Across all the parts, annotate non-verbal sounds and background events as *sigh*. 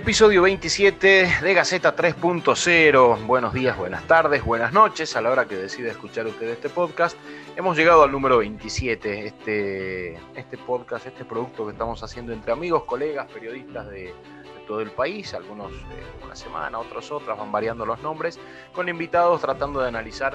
Episodio 27 de Gaceta 3.0. Buenos días, buenas tardes, buenas noches. A la hora que decida escuchar usted este podcast, hemos llegado al número 27. Este, este podcast, este producto que estamos haciendo entre amigos, colegas, periodistas de, todo el país. Algunos eh, una semana, otros otras, van variando los nombres, con invitados tratando de analizar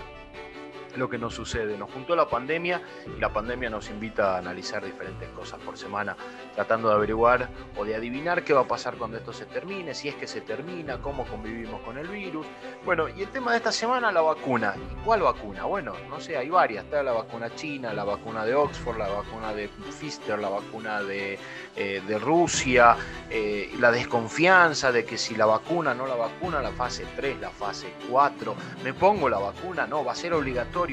lo que nos sucede. Nos juntó la pandemia y la pandemia nos invita a analizar diferentes cosas por semana, tratando de averiguar o de adivinar qué va a pasar cuando esto se termine, si es que se termina, cómo convivimos con el virus. Bueno, y el tema de esta semana, la vacuna. ¿Y cuál vacuna? Bueno, no sé, hay varias. Está la vacuna china, la vacuna de Oxford, la vacuna de Pfizer, la vacuna de, eh, Rusia, eh, la desconfianza de que si la vacuna, no la vacuna, la fase 3, la fase 4, me pongo la vacuna, no, va a ser obligatorio,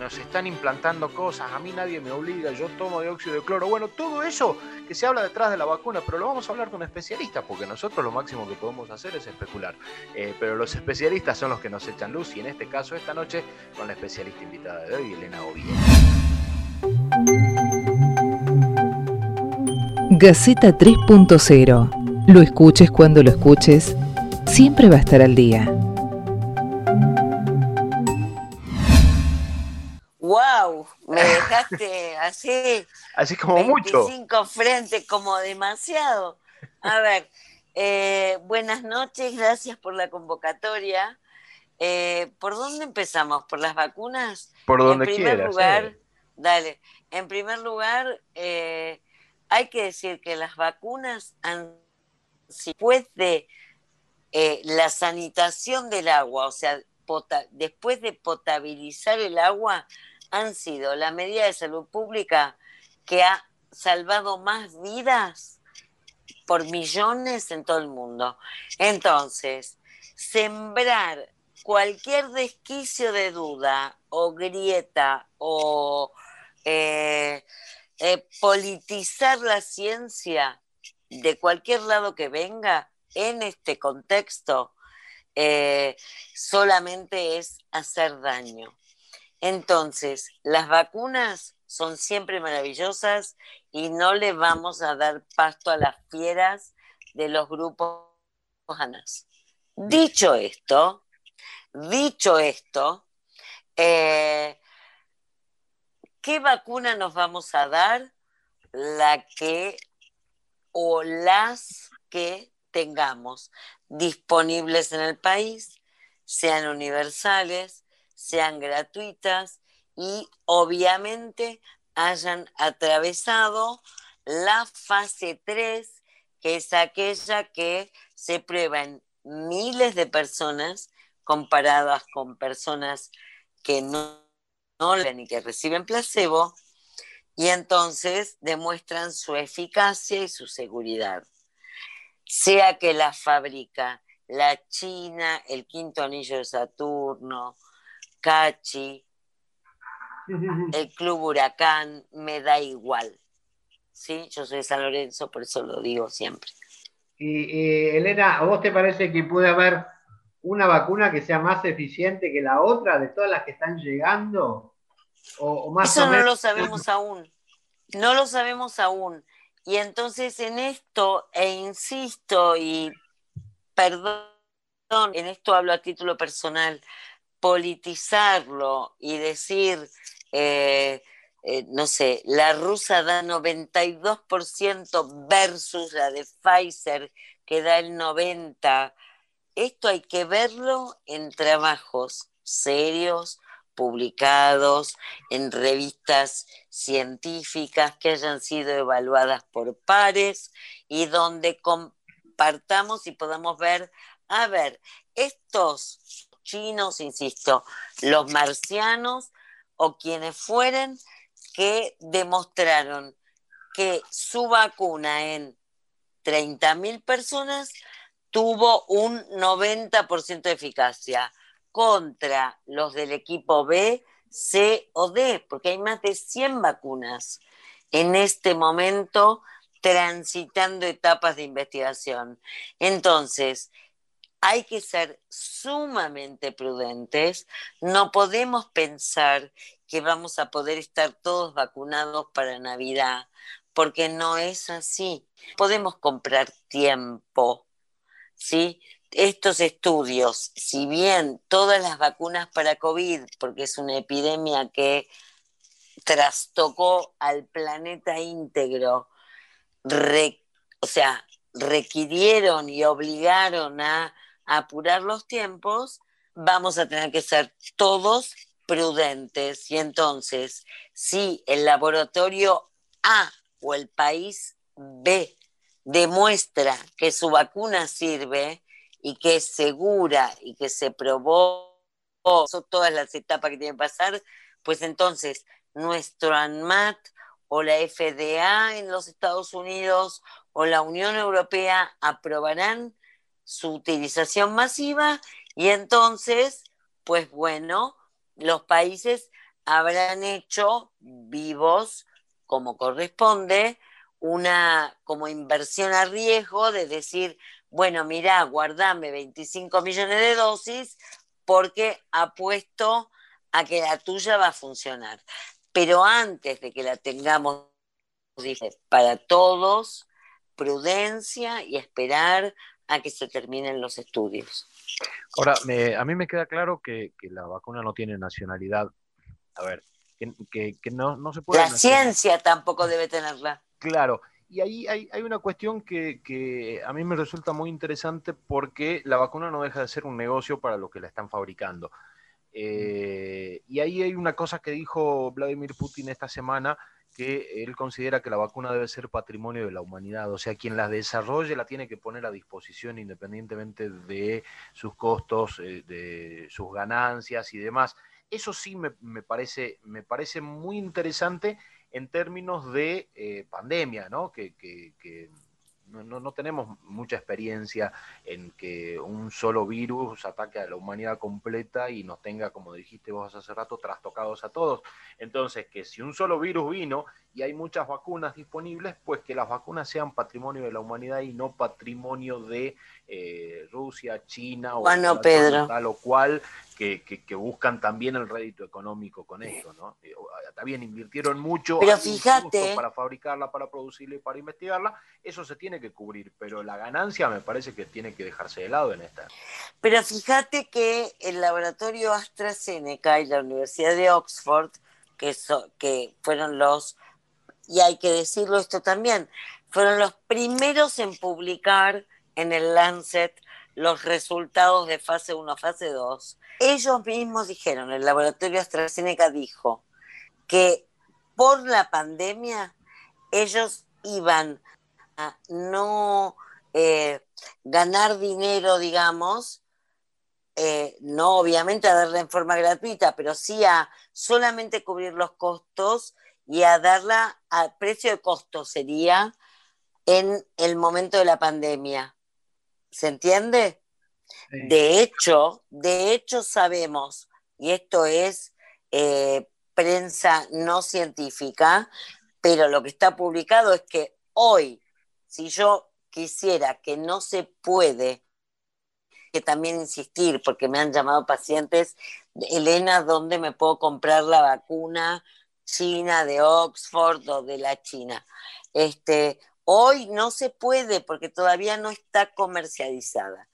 nos están implantando cosas, a mí nadie me obliga, yo tomo dióxido de cloro, bueno, todo eso que se habla detrás de la vacuna, pero lo vamos a hablar con especialistas, porque nosotros lo máximo que podemos hacer es especular, eh, pero los especialistas son los que nos echan luz y en este caso esta noche con la especialista invitada de hoy, Elena Oviedo. Gaceta 3.0. Lo escuches cuando lo escuches, siempre va a estar al día. ¡Wow! Me *laughs* dejaste así. Así como mucho. 25 frente, como demasiado. A ver, eh, buenas noches, gracias por la convocatoria. Eh, ¿Por dónde empezamos? ¿Por las vacunas? Por donde en primer quieras, lugar, eh. dale. En primer lugar, hay que decir que las vacunas han, después de la sanitación del agua, o sea, después de potabilizar el agua, han sido la medida de salud pública que ha salvado más vidas por millones en todo el mundo. Entonces, sembrar cualquier desquicio de duda o grieta o eh, eh, politizar la ciencia de cualquier lado que venga en este contexto eh, solamente es hacer daño. Entonces, las vacunas son siempre maravillosas y no le vamos a dar pasto a las fieras de los grupos. Dicho esto, dicho esto, eh, ¿qué vacuna nos vamos a dar? La que o las que tengamos disponibles en el país, sean universales, sean gratuitas y obviamente hayan atravesado la fase 3, que es aquella que se prueba en miles de personas comparadas con personas que no, no ni que reciben placebo, y entonces demuestran su eficacia y su seguridad. Sea que la fabrica la China, el quinto anillo de Saturno, Cachi, el Club Huracán, me da igual. ¿Sí? Yo soy de San Lorenzo, por eso lo digo siempre. Y, eh, Elena, ¿a vos te parece que puede haber una vacuna que sea más eficiente que la otra de todas las que están llegando? O, o más Eso o no lo sabemos *laughs* aún. No lo sabemos aún. Y entonces en esto, e insisto, y perdón, en esto hablo a título personal, politizarlo y decir, eh, eh, no sé, la rusa da 92% versus la de Pfizer que da el 90%. Esto hay que verlo en trabajos serios, publicados en revistas científicas que hayan sido evaluadas por pares y donde compartamos y podamos ver, a ver, estos chinos, insisto, los marcianos o quienes fueren que demostraron que su vacuna en 30.000 personas tuvo un 90% de eficacia contra los del equipo B C o D, porque hay más de 100 vacunas en este momento transitando etapas de investigación. Entonces, hay que ser sumamente prudentes, no podemos pensar que vamos a poder estar todos vacunados para Navidad, porque no es así. Podemos comprar tiempo, ¿sí? Estos estudios, si bien todas las vacunas para COVID, porque es una epidemia que trastocó al planeta íntegro, o sea, requirieron y obligaron a apurar los tiempos, vamos a tener que ser todos prudentes. Y entonces, si el laboratorio A o el país B demuestra que su vacuna sirve y que es segura y que se probó son todas las etapas que tiene que pasar, pues entonces nuestro ANMAT o la FDA en los Estados Unidos o la Unión Europea aprobarán su utilización masiva y entonces, pues bueno, los países habrán hecho vivos, como corresponde, una como inversión a riesgo de decir, bueno, mira, guardame 25 millones de dosis porque apuesto a que la tuya va a funcionar. Pero antes de que la tengamos para todos, prudencia y esperar a que se terminen los estudios. Ahora, a mí me queda claro que, la vacuna no tiene nacionalidad. A ver, que, no, se puede... La ciencia tampoco debe tenerla. Claro, y ahí hay, una cuestión que, a mí me resulta muy interesante porque la vacuna no deja de ser un negocio para los que la están fabricando. Eh, y ahí hay una cosa que dijo Vladimir Putin esta semana que él considera que la vacuna debe ser patrimonio de la humanidad, o sea, quien la desarrolle la tiene que poner a disposición independientemente de sus costos, eh, de sus ganancias y demás. Eso sí me, parece, me parece muy interesante en términos de eh, pandemia, ¿no? que no, no, tenemos mucha experiencia en que un solo virus ataque a la humanidad completa y nos tenga, como dijiste vos hace rato, trastocados a todos. Entonces, que si un solo virus vino y hay muchas vacunas disponibles, pues que las vacunas sean patrimonio de la humanidad y no patrimonio de eh, Rusia, China o tal o cual, que, que, buscan también el rédito económico con esto, ¿no? Eh, también invirtieron mucho pero fíjate, para fabricarla, para producirla y para investigarla, eso se tiene que cubrir, pero la ganancia me parece que tiene que dejarse de lado en esta. Pero fíjate que el laboratorio AstraZeneca y la Universidad de Oxford, que, que fueron los, y hay que decirlo esto también, fueron los primeros en publicar en el Lancet los resultados de fase 1, fase 2, ellos mismos dijeron, el laboratorio AstraZeneca dijo que por la pandemia ellos iban a no eh, ganar dinero, digamos, eh, no obviamente a darla en forma gratuita, pero sí a solamente cubrir los costos y a darla a precio de costo sería en el momento de la pandemia. ¿Se entiende? De hecho, de hecho sabemos, y esto es eh, prensa no científica, pero lo que está publicado es que hoy, si yo quisiera que no se puede, que también insistir, porque me han llamado pacientes, Elena, ¿dónde me puedo comprar la vacuna china de Oxford o de la China? Este, Hoy no se puede porque todavía no está comercializada.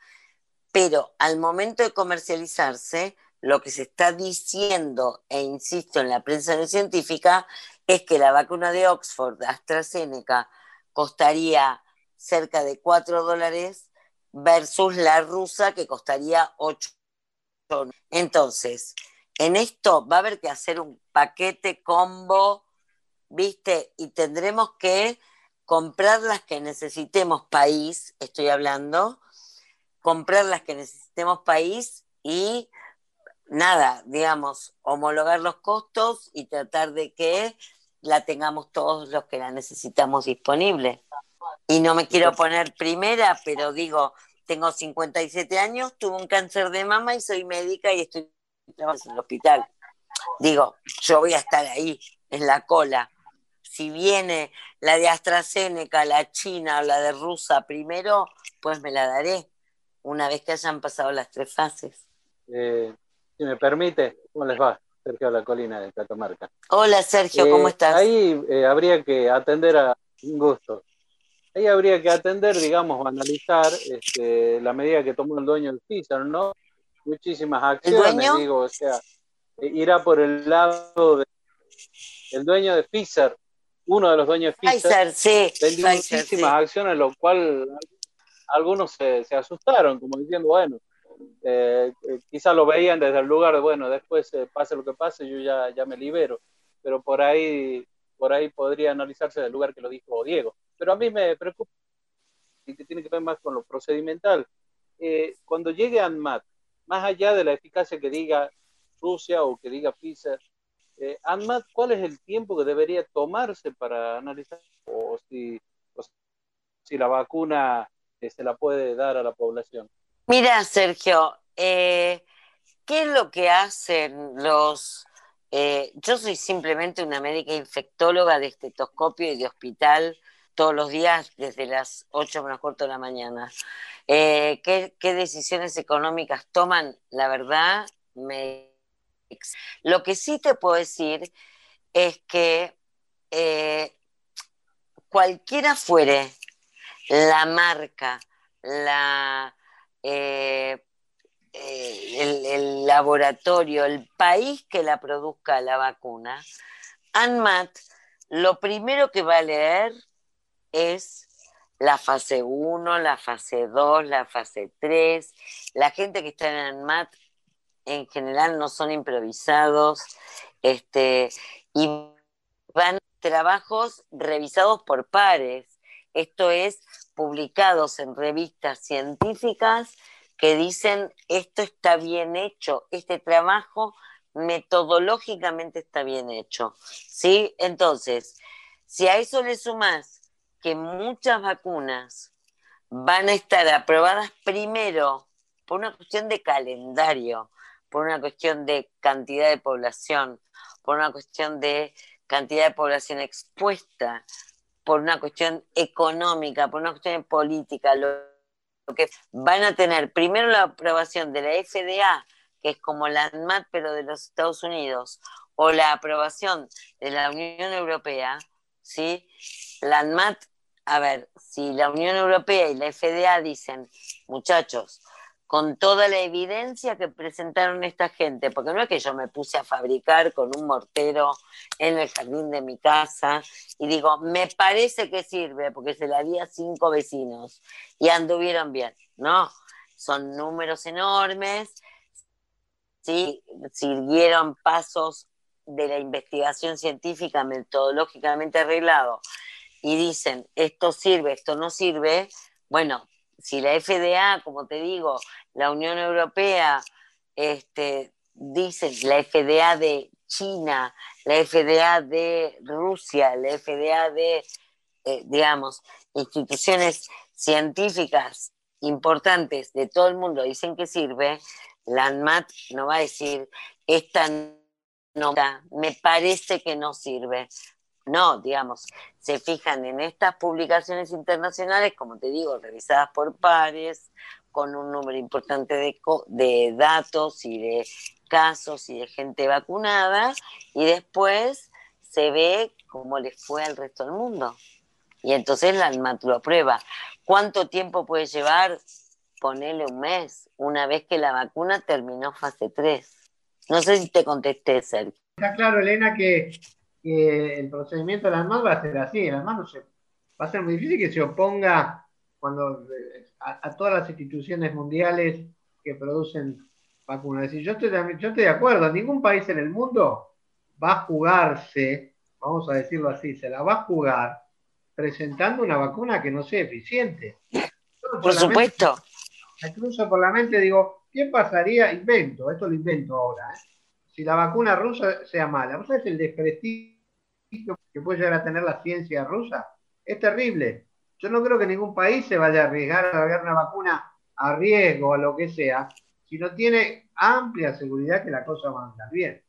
Pero al momento de comercializarse, lo que se está diciendo, e insisto en la prensa no científica, es que la vacuna de Oxford, AstraZeneca, costaría cerca de 4 dólares versus la rusa que costaría 8. Entonces, en esto va a haber que hacer un paquete combo, ¿viste? Y tendremos que comprar las que necesitemos país, estoy hablando, comprar las que necesitemos país y nada, digamos, homologar los costos y tratar de que la tengamos todos los que la necesitamos disponible. Y no me quiero poner primera, pero digo, tengo 57 años, tuve un cáncer de mama y soy médica y estoy en el hospital. digo, yo voy a estar ahí, en la cola. Si viene la de AstraZeneca, la china o la de rusa primero, pues me la daré una vez que hayan pasado las tres fases. Eh, si me permite, ¿cómo les va? Sergio La Colina de Catamarca. Hola Sergio, ¿cómo eh, estás? Ahí eh, habría que atender a un gusto. Ahí habría que atender, digamos, analizar este, la medida que tomó el dueño del Pfizer, ¿no? Muchísimas acciones, digo, o sea, irá por el lado del el dueño de Pfizer, uno de los dueños de Pfizer, sí, vendió muchísimas acciones, lo cual algunos se, se asustaron, como diciendo, bueno, eh, eh, quizás lo veían desde el lugar de, bueno, después eh, pase lo que pase, yo ya, ya me libero, pero por ahí, por ahí podría analizarse del lugar que lo dijo Diego. Pero a mí me preocupa y que tiene que ver más con lo procedimental. cuando llegue ANMAT, más allá de la eficacia que diga Rusia o que diga Pfizer, ANMAT, ¿cuál es el tiempo que debería tomarse para analizar o si, la vacuna se la puede dar a la población? Mira, Sergio, eh, ¿qué es lo que hacen los... Eh, yo soy simplemente una médica infectóloga de estetoscopio y de hospital todos los días desde las 8 menos cuarto de la mañana. Eh, ¿qué, decisiones económicas toman? La verdad, me... Lo que sí te puedo decir es que cualquiera fuere la marca, la eh, eh, el, laboratorio, el país que la produzca la vacuna, ANMAT lo primero que va a leer es la fase 1, la fase 2, la fase 3. La gente que está en ANMAT en general no son improvisados este, y van trabajos revisados por pares. Esto es publicados en revistas científicas que dicen esto está bien hecho, este trabajo metodológicamente está bien hecho. ¿sí? Entonces, si a eso le sumas que muchas vacunas van a estar aprobadas primero por una cuestión de calendario, por una cuestión de cantidad de población, por una cuestión de cantidad de población expuesta, por una cuestión económica, por una cuestión política, lo, que van a tener primero la aprobación de la FDA, que es como la ANMAT, pero de los Estados Unidos, o la aprobación de la Unión Europea, ¿sí? La ANMAT, a ver, si la Unión Europea y la FDA dicen, muchachos, con toda la evidencia que presentaron esta gente, porque no es que yo me puse a fabricar con un mortero en el jardín de mi casa y digo, me parece que sirve, porque se la di a cinco vecinos y anduvieron bien, ¿no? Son números enormes, ¿sí? siguieron pasos de la investigación científica metodológicamente arreglado y dicen, esto sirve, esto no sirve, bueno, si la FDA, como te digo, la Unión Europea, este, dicen la FDA de China, la FDA de Rusia, la FDA de, eh, digamos, instituciones científicas importantes de todo el mundo dicen que sirve, la ANMAT no va a decir, esta nota me parece que no sirve. No, digamos, se fijan en estas publicaciones internacionales, como te digo, revisadas por pares, con un número importante de, datos y de casos y de gente vacunada, y después se ve cómo les fue al resto del mundo. Y entonces la ANMAT lo aprueba. ¿Cuánto tiempo puede llevar? Ponele un mes, una vez que la vacuna terminó fase 3. No sé si te contesté, Sergio. Está claro, Elena, que que el procedimiento de las manos va a ser así, las manos va a ser muy difícil que se oponga cuando a, todas las instituciones mundiales que producen vacunas. decir, yo estoy, yo estoy de acuerdo, ningún país en el mundo va a jugarse, vamos a decirlo así, se la va a jugar presentando una vacuna que no sea eficiente. Por supuesto. Me cruzo por la mente, digo, ¿qué pasaría? Invento, esto lo invento ahora, ¿eh? si la vacuna rusa sea mala. ¿Vos sabés el desprestigio que puede llegar a tener la ciencia rusa? Es terrible. Yo no creo que ningún país se vaya a arriesgar a dar una vacuna a riesgo, a lo que sea, si no tiene amplia seguridad que la cosa va a andar bien.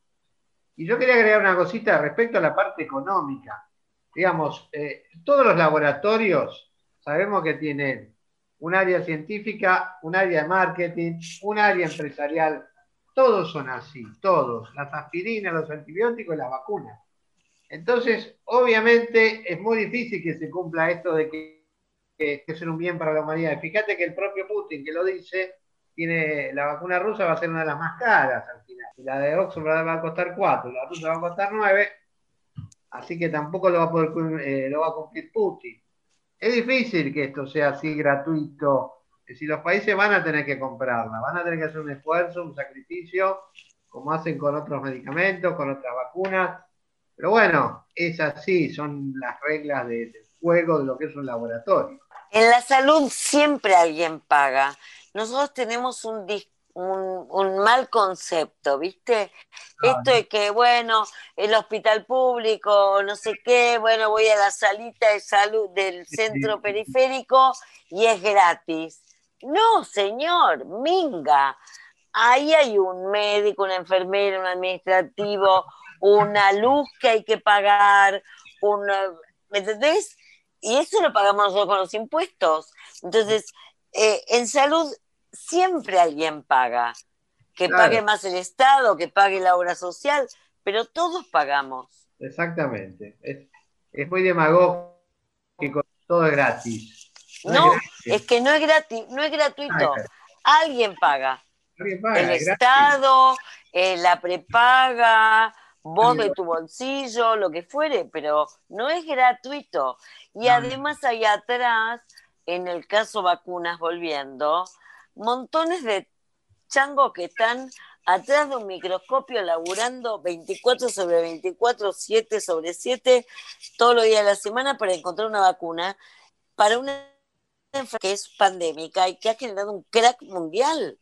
Y yo quería agregar una cosita respecto a la parte económica. Digamos, eh, todos los laboratorios sabemos que tienen un área científica, un área de marketing, un área empresarial. Todos son así, todos. Las aspirinas, los antibióticos y las vacunas. Entonces, obviamente, es muy difícil que se cumpla esto de que, que, es un bien para la humanidad. Fíjate que el propio Putin, que lo dice, tiene la vacuna rusa va a ser una de las más caras al final. La de Oxford va a costar cuatro, la rusa va a costar nueve, así que tampoco lo va a poder eh, lo va a cumplir Putin. Es difícil que esto sea así gratuito. Si los países van a tener que comprarla, van a tener que hacer un esfuerzo, un sacrificio, como hacen con otros medicamentos, con otras vacunas. Pero bueno, es así, son las reglas de, del juego de lo que es un laboratorio. En la salud siempre alguien paga nosotros tenemos un, un, mal concepto, ¿viste? Esto de que, bueno, el hospital público, no sé qué, bueno, voy a la salita de salud del centro periférico y es gratis. No, señor, minga. Ahí hay un médico, una enfermera, un administrativo, una luz que hay que pagar, una, ¿me entendés? Y eso lo pagamos nosotros con los impuestos. Entonces, eh, en salud siempre alguien paga. Que pague más el Estado, que pague la obra social, pero todos pagamos. Exactamente. Es, muy demagógico, todo es gratis. No, es, que no es gratis, no es gratuito. alguien paga. el Estado, eh, la prepaga, vos de tu bolsillo, lo que fuere, pero no es gratuito. Y además hay atrás, en el caso vacunas, volviendo, montones de changos que están atrás de un microscopio laburando 24 sobre 24, 7 sobre 7, todos los días de la semana para encontrar una vacuna para una enfermedad que es pandémica y que ha generado un crack mundial.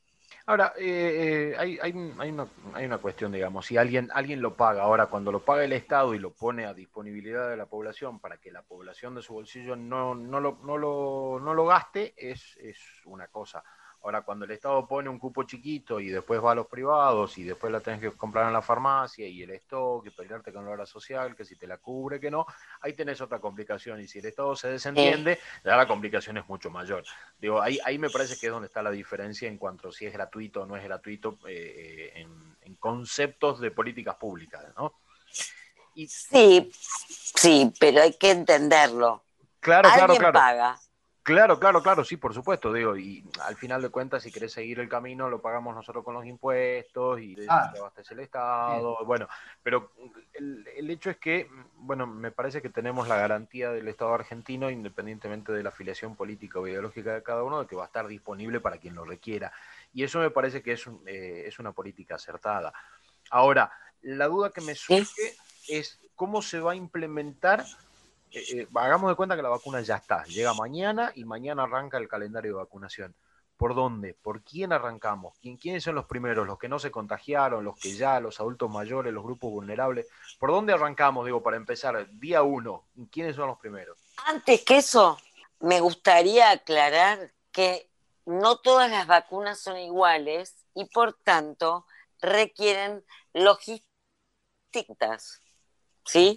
Ahora, eh, eh, hay, hay, una, hay, una, cuestión, digamos, si alguien, alguien lo paga, ahora cuando lo paga el Estado y lo pone a disponibilidad de la población para que la población de su bolsillo no, no, lo, no, lo, no lo gaste, es, es una cosa Ahora, cuando el Estado pone un cupo chiquito y después va a los privados y después la tenés que comprar en la farmacia y el stock y pelearte con la obra social, que si te la cubre, que no, ahí tenés otra complicación. Y si el Estado se desentiende, ya la complicación es mucho mayor. Digo, ahí, ahí me parece que es donde está la diferencia en cuanto a si es gratuito o no es gratuito eh, en, conceptos de políticas públicas, ¿no? Sí, sí, pero hay que entenderlo. Claro, Alguien claro, claro. paga. Claro, claro, claro, sí, por supuesto, digo, y al final de cuentas, si querés seguir el camino, lo pagamos nosotros con los impuestos y ah, te abastece el Estado, bueno, pero el, el, hecho es que, bueno, me parece que tenemos la garantía del Estado argentino, independientemente de la afiliación política o ideológica de cada uno, de que va a estar disponible para quien lo requiera, y eso me parece que es, eh, es una política acertada. Ahora, la duda que me surge es cómo se va a implementar eh, eh, hagamos de cuenta que la vacuna ya está, llega mañana y mañana arranca el calendario de vacunación. ¿Por dónde? ¿Por quién arrancamos? ¿Quién, ¿Quiénes son los primeros? ¿Los que no se contagiaron? ¿Los que ya? ¿Los adultos mayores? ¿Los grupos vulnerables? ¿Por dónde arrancamos? Digo, para empezar, día uno, ¿quiénes son los primeros? Antes que eso, me gustaría aclarar que no todas las vacunas son iguales y por tanto requieren logísticas. ¿Sí?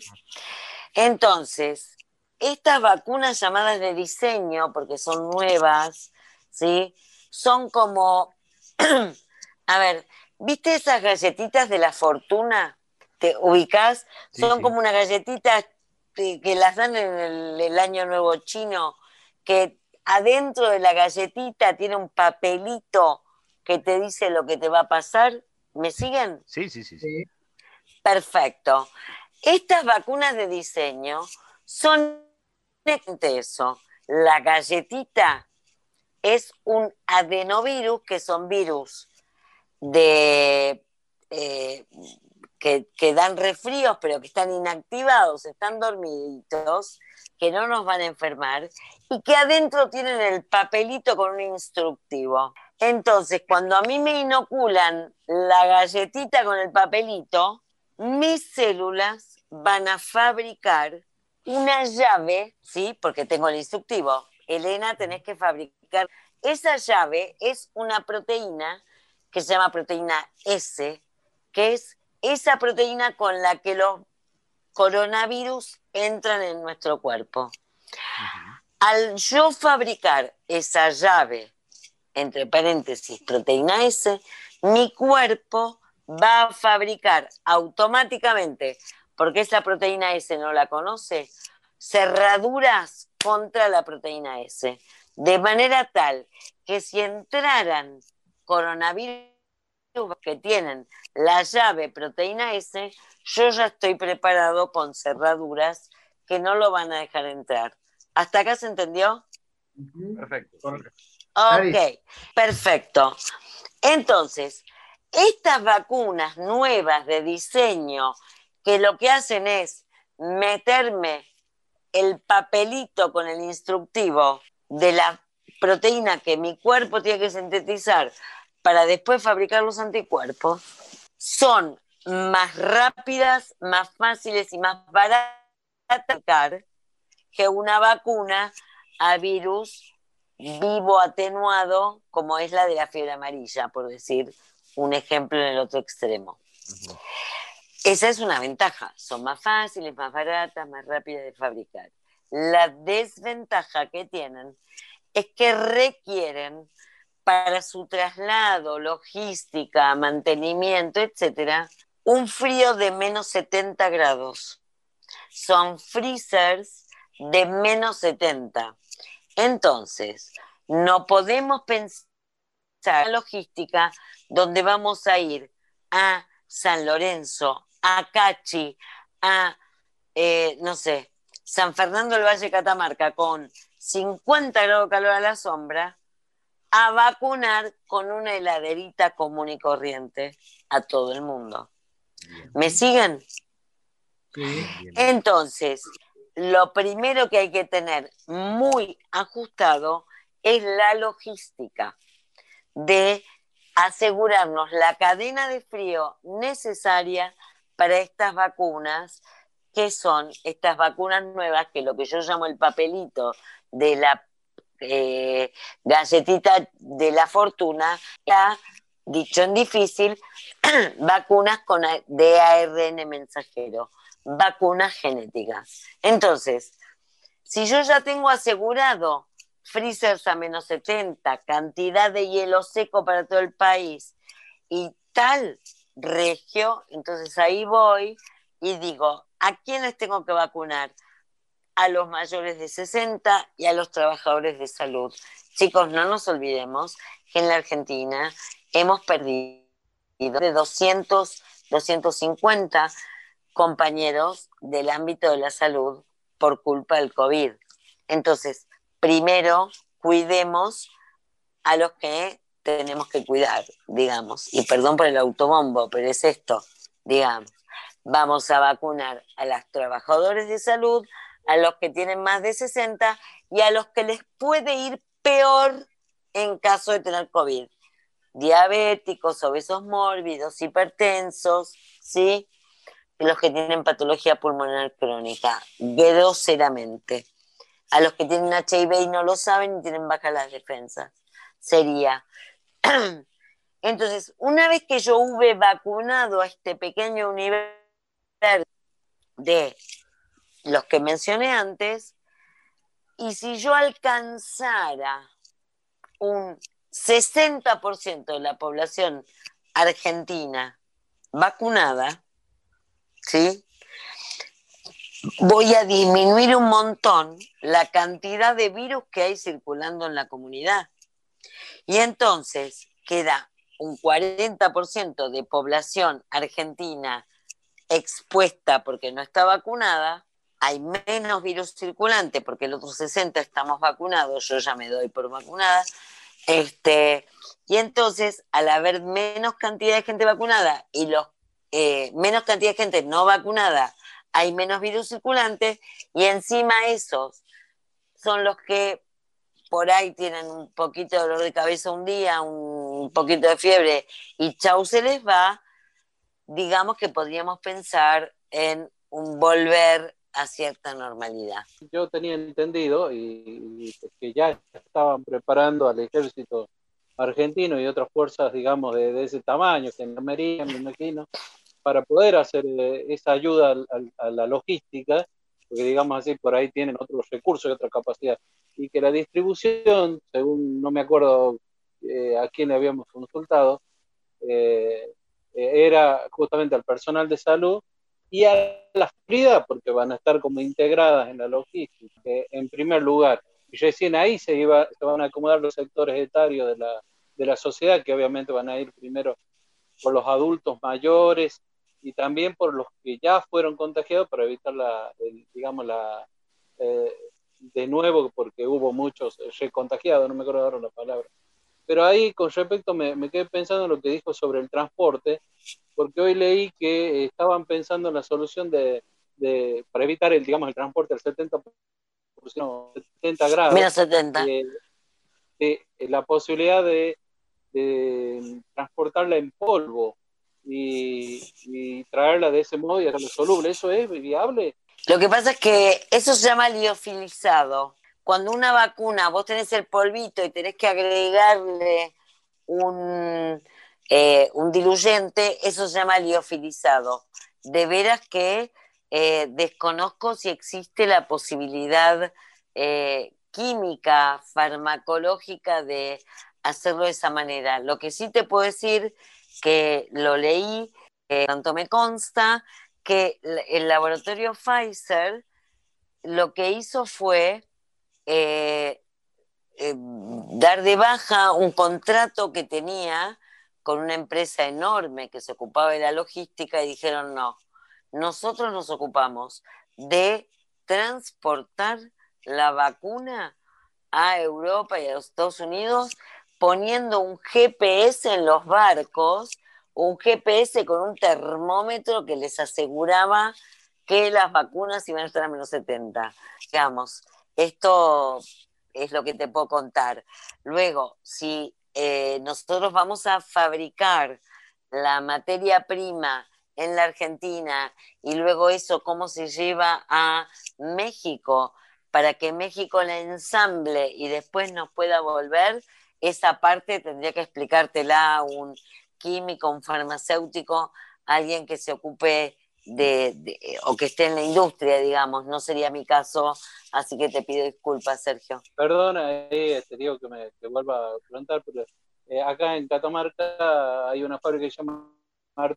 Entonces, estas vacunas llamadas de diseño, porque son nuevas, ¿sí? Son como, *clears throat* a ver, ¿viste esas galletitas de la fortuna? ¿Te ubicas? son como unas galletitas que, las dan en el, Año Nuevo Chino, que adentro de la galletita tiene un papelito que te dice lo que te va a pasar. ¿Me siguen? Sí, sí, sí. sí. Perfecto. Estas vacunas de diseño son eso. La galletita es un adenovirus, que son virus eh, que, que, dan resfríos, pero que están inactivados, están dormiditos, que no nos van a enfermar, y que adentro tienen el papelito con un instructivo. Entonces, cuando a mí me inoculan la galletita con el papelito, mis células van a fabricar una llave, ¿sí? Porque tengo el instructivo. Elena, tenés que fabricar. Esa llave es una proteína que se llama proteína S, que es esa proteína con la que los coronavirus entran en nuestro cuerpo. Al yo fabricar esa llave, entre paréntesis, proteína S, mi cuerpo va a fabricar automáticamente, porque esa proteína S no la conoce, cerraduras contra la proteína S, de manera tal que si entraran coronavirus que tienen la llave proteína S, yo ya estoy preparado con cerraduras que no lo van a dejar entrar. ¿Hasta acá se entendió? Perfecto. Ok, perfecto. Entonces, estas vacunas nuevas de diseño que lo que hacen es meterme el papelito con el instructivo de la proteína que mi cuerpo tiene que sintetizar para después fabricar los anticuerpos, son más rápidas, más fáciles y más baratas que una vacuna a virus vivo atenuado como es la de la fiebre amarilla, por decir un ejemplo en el otro extremo. Esa es una ventaja, son más fáciles, más baratas, más rápidas de fabricar. La desventaja que tienen es que requieren para su traslado, logística, mantenimiento, etcétera, un frío de menos 70 grados. Son freezers de menos 70. Entonces, no podemos pensar en logística donde vamos a ir a San Lorenzo, a Cachi, a, eh, no sé, San Fernando del Valle Catamarca con 50 grados de calor a la sombra, a vacunar con una heladerita común y corriente a todo el mundo. ¿Me siguen? Entonces, lo primero que hay que tener muy ajustado es la logística de asegurarnos la cadena de frío necesaria para estas vacunas, que son estas vacunas nuevas, que lo que yo llamo el papelito de la eh, galletita de la fortuna, ya, dicho en difícil, *clears throat* vacunas con de ARN mensajero, vacunas genéticas. Entonces, si yo ya tengo asegurado freezers a menos 70, cantidad de hielo seco para todo el país y tal regio, entonces ahí voy y digo, ¿a quiénes tengo que vacunar? A los mayores de 60 y a los trabajadores de salud. Chicos, no nos olvidemos que en la Argentina hemos perdido de 200, 250 compañeros del ámbito de la salud por culpa del COVID. Entonces, primero cuidemos a los que tenemos que cuidar, digamos. Y perdón por el autobombo, pero es esto, digamos. Vamos a vacunar a los trabajadores de salud, a los que tienen más de 60 y a los que les puede ir peor en caso de tener COVID. Diabéticos, obesos mórbidos, hipertensos, ¿sí? Los que tienen patología pulmonar crónica, groseramente a los que tienen HIV y no lo saben y tienen bajas las defensas. Sería. *clears throat* Entonces, una vez que yo hube vacunado a este pequeño universo de los que mencioné antes, y si yo alcanzara un 60% de la población argentina vacunada, ¿sí? voy a disminuir un montón la cantidad de virus que hay circulando en la comunidad. Y entonces queda un 40% de población argentina expuesta porque no está vacunada, hay menos virus circulante porque el otro 60 estamos vacunados, yo ya me doy por vacunada, este, y entonces al haber menos cantidad de gente vacunada y los eh, menos cantidad de gente no vacunada hay menos virus circulantes y encima esos son los que por ahí tienen un poquito de dolor de cabeza un día, un poquito de fiebre y chau se les va, digamos que podríamos pensar en un volver a cierta normalidad. Yo tenía entendido y, que ya estaban preparando al ejército argentino y otras fuerzas, digamos, de, ese tamaño, que me imagino, para poder hacer eh, esa ayuda a, la logística, porque digamos así, por ahí tienen otros recursos y otra capacidad, y que la distribución, según no me acuerdo eh, a quién le habíamos consultado, eh, era justamente al personal de salud y a la seguridad, porque van a estar como integradas en la logística, en primer lugar. Y recién ahí se, iba, se van a acomodar los sectores etarios de la, de la sociedad, que obviamente van a ir primero por los adultos mayores y también por los que ya fueron contagiados para evitar la, digamos, la, eh, de nuevo, porque hubo muchos recontagiados, no me acuerdo ahora la palabra. Pero ahí, con respecto, me, me, quedé pensando en lo que dijo sobre el transporte, porque hoy leí que estaban pensando en la solución de, de para evitar el, digamos, el transporte al 70, 70 grados. Menos 70. Eh, la posibilidad de de transportarla en polvo y, traerla de ese modo y hacerla soluble. ¿Eso es viable? Lo que pasa es que eso se llama liofilizado. Cuando una vacuna, vos tenés el polvito y tenés que agregarle un, eh, un diluyente, eso se llama liofilizado. De veras que eh, desconozco si existe la posibilidad eh, química, farmacológica de hacerlo de esa manera. Lo que sí te puedo decir, que lo leí, tanto me consta, que el laboratorio Pfizer lo que hizo fue eh, eh, dar de baja un contrato que tenía con una empresa enorme que se ocupaba de la logística y dijeron no, nosotros nos ocupamos de transportar la vacuna a Europa y a los Estados Unidos poniendo un GPS en los barcos, un GPS con un termómetro que les aseguraba que las vacunas iban a estar a menos 70. Digamos, esto es lo que te puedo contar. Luego, si eh, nosotros vamos a fabricar la materia prima en la Argentina y luego eso cómo se lleva a México para que México la ensamble y después nos pueda volver, esa parte tendría que explicártela un químico, un farmacéutico, alguien que se ocupe de, o que esté en la industria, digamos, no sería mi caso, así que te pido disculpas, Sergio. Perdona, eh, te digo que me vuelva a preguntar, pero eh, acá en Catamarca hay una fábrica que se llama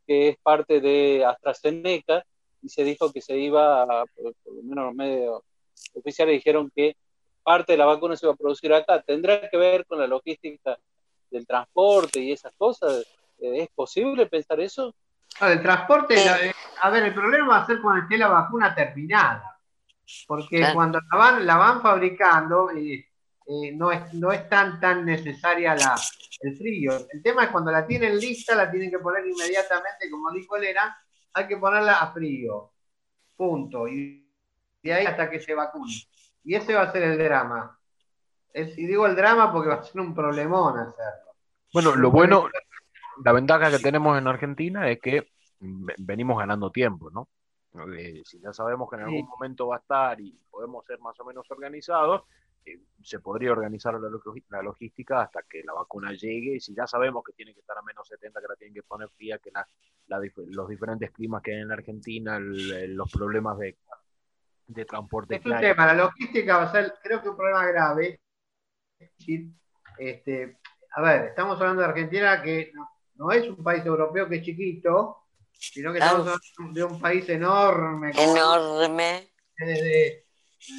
que es parte de AstraZeneca y se dijo que se iba, por, por lo menos los medios oficiales dijeron que parte de la vacuna se va a producir acá. ¿Tendrá que ver con la logística del transporte y esas cosas? Eh, ¿Es posible pensar eso? No, el transporte, eh, a ver, el problema va a ser cuando esté la vacuna terminada. Porque cuando la van, la van fabricando, eh, no, es, no es tan, tan necesaria la, el frío. El tema es cuando la tienen lista, la tienen que poner inmediatamente, como dijo Elena, hay que ponerla a frío. Punto. Y de ahí hasta que se vacune. Y ese va a ser el drama. y digo el drama porque va a ser un problemón hacerlo. Bueno, lo bueno, la ventaja que tenemos en Argentina es que venimos ganando tiempo, ¿no? Eh, si ya sabemos que en algún momento va a estar y podemos ser más o menos organizados, eh, se podría organizar la, logística hasta que la vacuna llegue y si ya sabemos que tiene que estar a menos 70, que la tienen que poner fría, que los diferentes climas que hay en la Argentina, los problemas de de transporte. Es un tema, la logística va a ser, creo que un problema grave. Este, a ver, estamos hablando de Argentina que no, es un país europeo que es chiquito, sino que estamos hablando de un país enorme. Enorme. Desde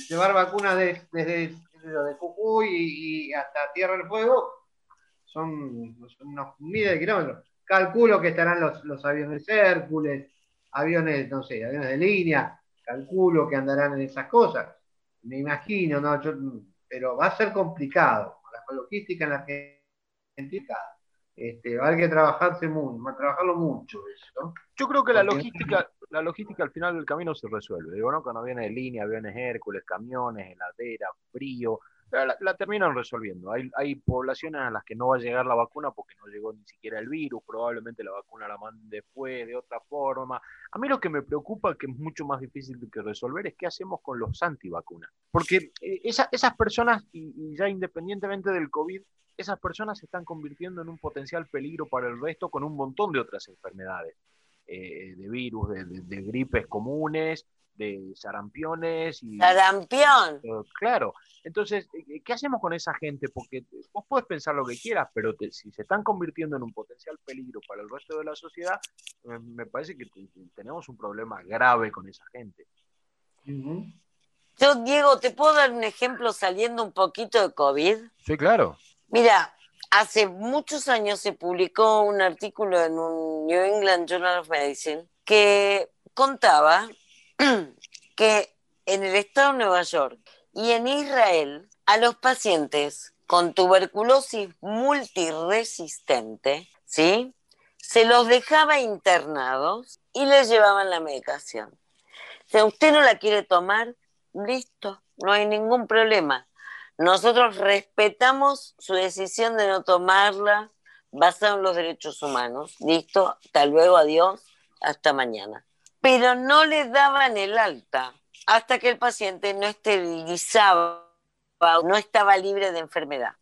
llevar vacunas desde, de Jujuy y, hasta Tierra del Fuego son, unos miles de kilómetros. Calculo que estarán los, los aviones Hércules, aviones, no sé, aviones de línea, calculo que andarán en esas cosas. Me imagino, ¿no? pero va a ser complicado. La logística en la Argentina este, haber que trabajarse mucho, trabajarlo mucho eso. Yo creo que la logística, la logística al final del camino se resuelve. Digo, ¿no? Cuando viene de línea, aviones Hércules, camiones, heladera, frío, la, terminan resolviendo. Hay, hay, poblaciones a las que no va a llegar la vacuna porque no llegó ni siquiera el virus, probablemente la vacuna la mande después, de otra forma. A mí lo que me preocupa, que es mucho más difícil que resolver, es qué hacemos con los antivacunas. Porque eh, esas personas, y, ya independientemente del COVID, esas personas se están convirtiendo en un potencial peligro para el resto con un montón de otras enfermedades. eh, de virus, de, gripes comunes, de sarampiones. Y, ¡Sarampión! claro. Entonces, ¿qué hacemos con esa gente? Porque vos puedes pensar lo que quieras, pero si se están convirtiendo en un potencial peligro para el resto de la sociedad, me parece que tenemos un problema grave con esa gente. Yo, Diego, ¿te puedo dar un ejemplo saliendo un poquito de COVID? Sí, claro. Mira, hace muchos años se publicó un artículo en un New England Journal of Medicine que contaba *clears throat* que en el estado de Nueva York y en Israel a los pacientes con tuberculosis multiresistente, ¿sí? Se los dejaba internados y les llevaban la medicación. Si usted no la quiere tomar, listo, no hay ningún problema. Nosotros respetamos su decisión de no tomarla basada en los derechos humanos. Listo, hasta luego, adiós, hasta mañana. Pero no le daban el alta hasta que el paciente no esterilizaba, no estaba libre de enfermedad.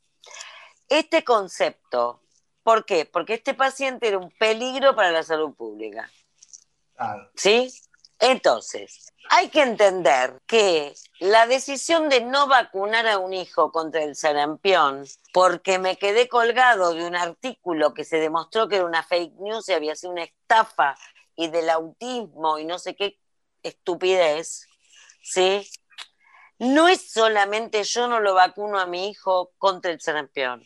Este concepto, ¿por qué? Porque este paciente era un peligro para la salud pública. ¿Sí? Entonces, hay que entender que la decisión de no vacunar a un hijo contra el sarampión, porque me quedé colgado de un artículo que se demostró que era una fake news y había sido una estafa y del autismo y no sé qué estupidez, ¿sí? No es solamente yo no lo vacuno a mi hijo contra el sarampión,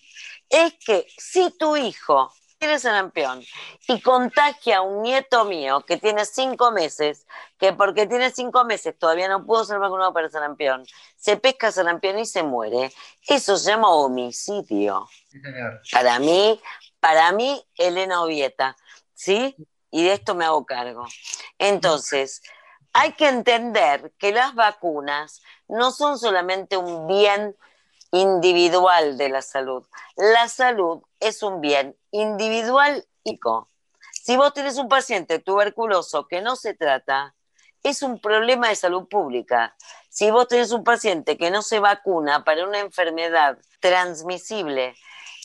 es que si tu hijo tiene sarampión y contagia a un nieto mío que tiene cinco meses, que porque tiene cinco meses todavía no pudo ser vacunado para sarampión, se pesca sarampión y se muere, eso se llama homicidio. Para mí, para mí, Elena Ovieta, ¿sí? Y de esto me hago cargo. Entonces, hay que entender que las vacunas no son solamente un bien individual de la salud. La salud es un bien individual y co. Si vos tenés un paciente tuberculoso que no se trata, es un problema de salud pública. Si vos tenés un paciente que no se vacuna para una enfermedad transmisible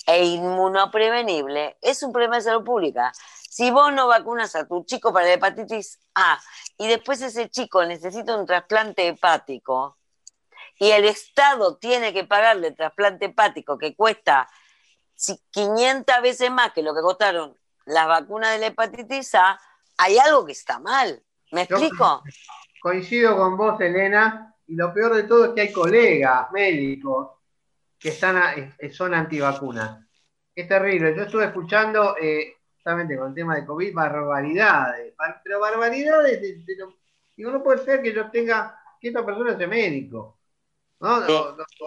e inmunoprevenible, es un problema de salud pública. Si vos no vacunas a tu chico para la hepatitis A y después ese chico necesita un trasplante hepático y el Estado tiene que pagarle el trasplante hepático que cuesta 500 veces más que lo que costaron las vacunas de la hepatitis A, hay algo que está mal. ¿Me explico? coincido con vos, Elena, y lo peor de todo es que hay colegas médicos que están eh, son antivacunas. Es terrible. Yo estuve escuchando, eh, justamente con el tema de COVID, barbaridades. Pero barbaridades, de, digo, no puede ser que yo tenga, que esta persona sea médico. ¿No?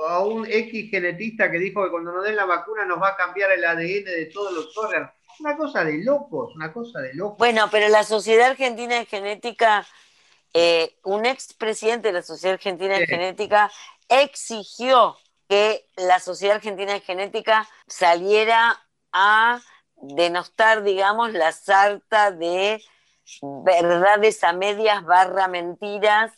a un X genetista que dijo que cuando nos den la vacuna nos va a cambiar el ADN de todos los órganos. Una cosa de locos, una cosa de locos. Bueno, pero la Sociedad Argentina de Genética, eh, un expresidente de la Sociedad Argentina de Genética exigió que la Sociedad Argentina de Genética saliera a denostar, digamos, la sarta de verdades a medias barra mentiras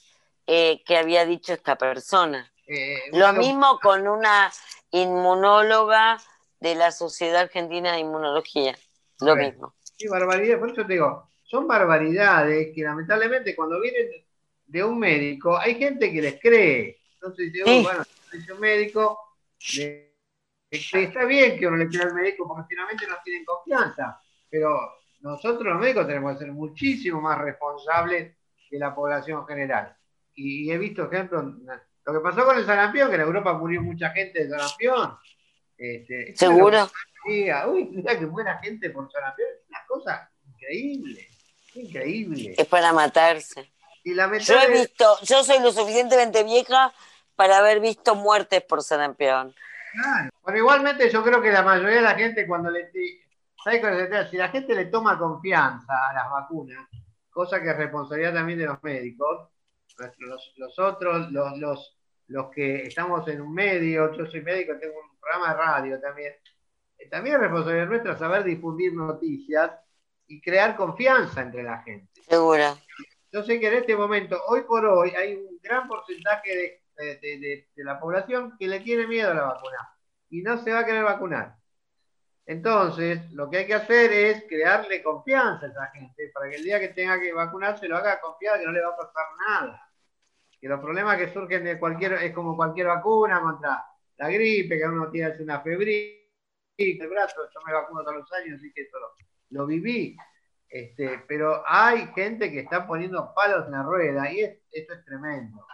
eh, que había dicho esta persona. Eh, Lo mismo con una inmunóloga de la Sociedad Argentina de Inmunología. Lo mismo. Sí, barbaridad, por eso te digo, son barbaridades que lamentablemente cuando vienen de un médico, hay gente que les cree. Entonces, digo, bueno, dice un médico, está bien que uno le crea al médico porque finalmente no tienen confianza, pero nosotros los médicos tenemos que ser muchísimo más responsables de la población general. y he visto ejemplos lo que pasó con el sarampión, que en Europa murió mucha gente de sarampión. Este, ¿Seguro? uy, mira que buena gente por sarampión. Es una cosa increíble. Increíble. Es para matarse. yo he visto, yo soy lo suficientemente vieja para haber visto muertes por sarampión. Claro. Bueno, igualmente yo creo que la mayoría de la gente cuando le... Si la gente le toma confianza a las vacunas, cosa que es responsabilidad también de los médicos, los, otros, los, los, los, que estamos en un medio, yo soy médico, tengo un programa de radio también, eh, también es responsabilidad nuestra saber difundir noticias y crear confianza entre la gente. Seguro. Yo sé que en este momento, hoy por hoy, hay un gran porcentaje de, de, la población que le tiene miedo a la vacuna y no se va a querer vacunar. Entonces, lo que hay que hacer es crearle confianza a esa gente para que el día que tenga que vacunarse lo haga confiado que no le va a pasar nada. Que los problemas que surgen de cualquier, es como cualquier vacuna contra la gripe, que uno tiene una febril, el brazo, yo me vacuno todos los años, así que eso lo, viví. Este, pero hay gente que está poniendo palos en la rueda y esto es tremendo.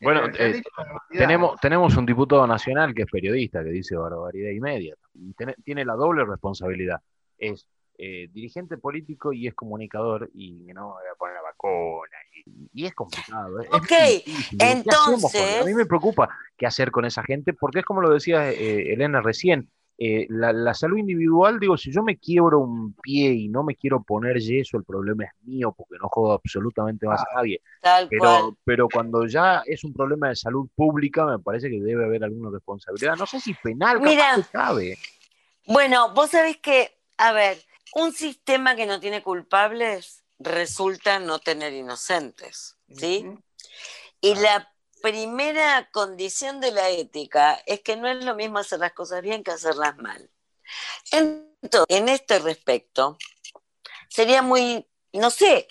Bueno, eh, tenemos, tenemos un diputado nacional que es periodista, que dice barbaridad y media. Y tiene la doble responsabilidad. Es eh, dirigente político y es comunicador y no voy a poner la vacuna. Y, es complicado. ok, entonces... A mí me preocupa qué hacer con esa gente, porque es como lo decía eh, Elena recién, eh, la, salud individual, digo, si yo me quiebro un pie y no me quiero poner yeso, el problema es mío porque no jodo absolutamente más a ah, nadie. pero, pero cuando ya es un problema de salud pública, me parece que debe haber alguna responsabilidad. No sé si penal, Mira, Bueno, vos sabés que, a ver, un sistema que no tiene culpables resulta no tener inocentes, ¿sí? Y la primera condición de la ética es que no es lo mismo hacer las cosas bien que hacerlas mal. Entonces, en este respecto, sería muy, no sé,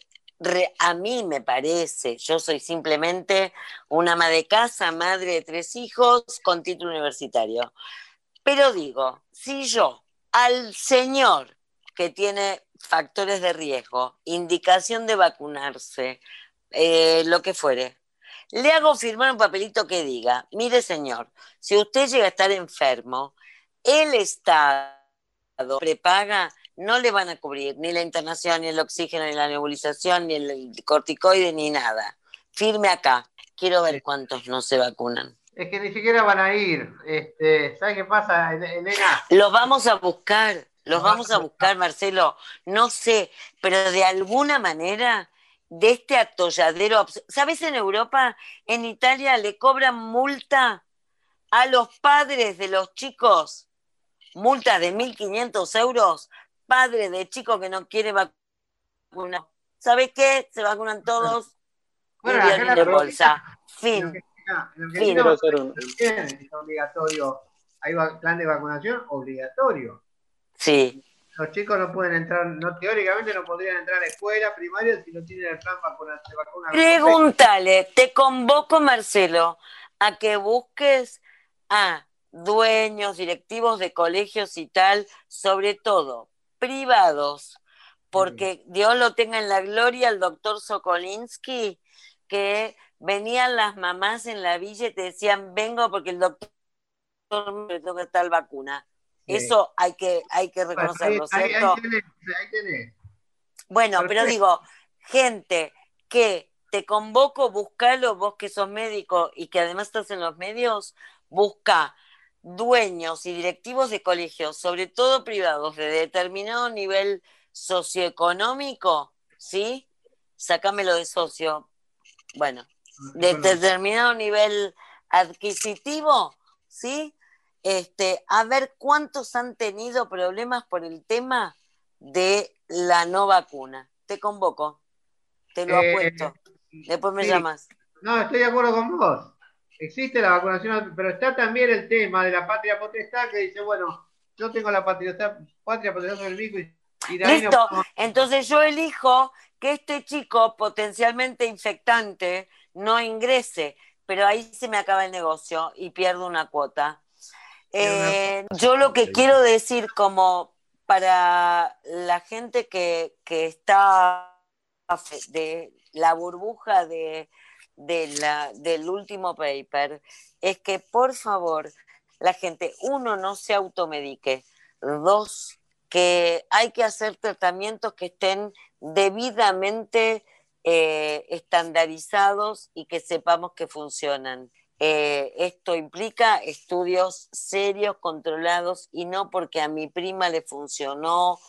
a mí me parece, yo soy simplemente una ama de casa, madre de tres hijos con título universitario, pero digo, si yo al señor que tiene factores de riesgo, indicación de vacunarse, eh, lo que fuere, le hago firmar un papelito que diga, mire señor, si usted llega a estar enfermo, el Estado prepaga, no le van a cubrir ni la internación, ni el oxígeno, ni la nebulización, ni el corticoide, ni nada. Firme acá. Quiero ver cuántos no se vacunan. Es que ni siquiera van a ir. Este, ¿Sabes qué pasa, Elena? Los vamos a buscar, los vamos a buscar, Marcelo. No sé, pero de alguna manera de este atolladero. ¿Sabes en Europa, en Italia, le cobran multa a los padres de los chicos? Multa de 1.500 euros, padre de chico que no quiere vacunar. ¿Sabes qué? Se vacunan todos bueno, y de bolsa. Fin. fin. Es obligatorio. ¿Hay plan de vacunación? Obligatorio. Sí los chicos no pueden entrar, no teóricamente no podrían entrar a la escuela primaria si no tienen el plan vacuna, de vacuna. Pregúntale, te convoco Marcelo a que busques a dueños, directivos de colegios y tal, sobre todo privados, porque Dios lo tenga en la gloria al doctor Sokolinsky, que venían las mamás en la villa y te decían, vengo porque el doctor me toca tal vacuna. Eso hay que, hay que reconocerlo, ¿cierto? Bueno, pero digo, gente que te convoco, buscalo, vos que sos médico y que además estás en los medios, busca dueños y directivos de colegios, sobre todo privados, de determinado nivel socioeconómico, ¿sí? Sácamelo de socio. Bueno, de determinado nivel adquisitivo, ¿sí? Este, a ver cuántos han tenido problemas por el tema de la no vacuna. Te convoco, te lo eh, apuesto. Después me llamas. No, estoy de acuerdo con vos. Existe la vacunación, pero está también el tema de la patria potestad que dice, bueno, yo tengo la patria, patria potestad sobre el y, Listo, entonces yo elijo que este chico potencialmente infectante no ingrese, pero ahí se me acaba el negocio y pierdo una cuota. Eh, yo lo que quiero decir como para la gente que, está de la burbuja de, la, del último paper es que por favor la gente, uno, no se automedique, dos, que hay que hacer tratamientos que estén debidamente eh, estandarizados y que sepamos que funcionan. Eh, esto implica estudios serios, controlados, y no porque a mi prima le funcionó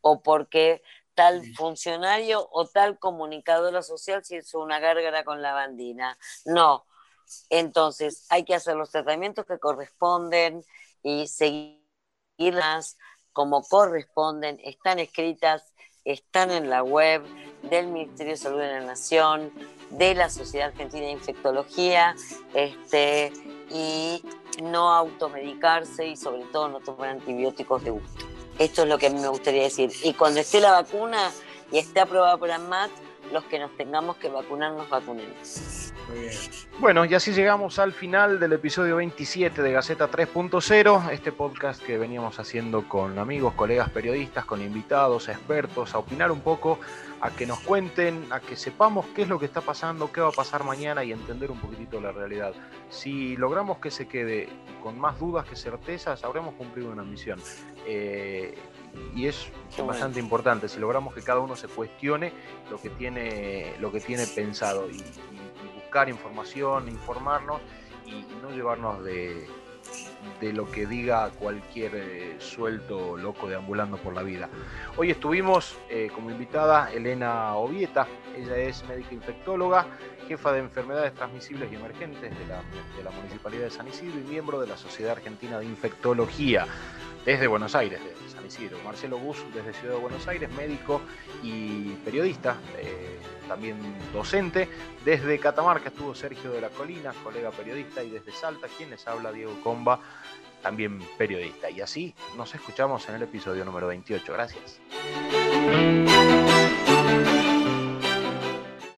o porque tal funcionario o tal comunicadora social se hizo una gárgara con la bandina. No. Entonces, hay que hacer los tratamientos que corresponden y seguirlas como corresponden. Están escritas, están en la web del Ministerio de Salud de la Nación, de la Sociedad Argentina de Infectología, este, y no automedicarse y sobre todo no tomar antibióticos de gusto. Esto es lo que me gustaría decir. Y cuando esté la vacuna y esté aprobada por ANMAT, los que nos tengamos que vacunar nos vacunemos. Muy bien. Bueno, y así llegamos al final del episodio 27 de Gaceta 3.0, este podcast que veníamos haciendo con amigos, colegas periodistas, con invitados, expertos, a opinar un poco, a que nos cuenten, a que sepamos qué es lo que está pasando, qué va a pasar mañana y entender un poquitito la realidad. Si logramos que se quede con más dudas que certezas, habremos cumplido una misión. Eh, y es bastante importante si logramos que cada uno se cuestione lo que tiene lo que tiene pensado y, buscar información informarnos y, no llevarnos de, de lo que diga cualquier eh, suelto loco deambulando por la vida. Hoy estuvimos eh, como invitada Elena Ovieta, ella es médica infectóloga, jefa de enfermedades transmisibles y emergentes de la, de la Municipalidad de San Isidro y miembro de la Sociedad Argentina de Infectología desde Buenos Aires, de San Isidro. Marcelo Bus desde Ciudad de Buenos Aires, médico y periodista, eh, también docente. Desde Catamarca estuvo Sergio de la Colina, colega periodista, y desde Salta, quien les habla, Diego Comba, también periodista. Y así nos escuchamos en el episodio número 28. Gracias.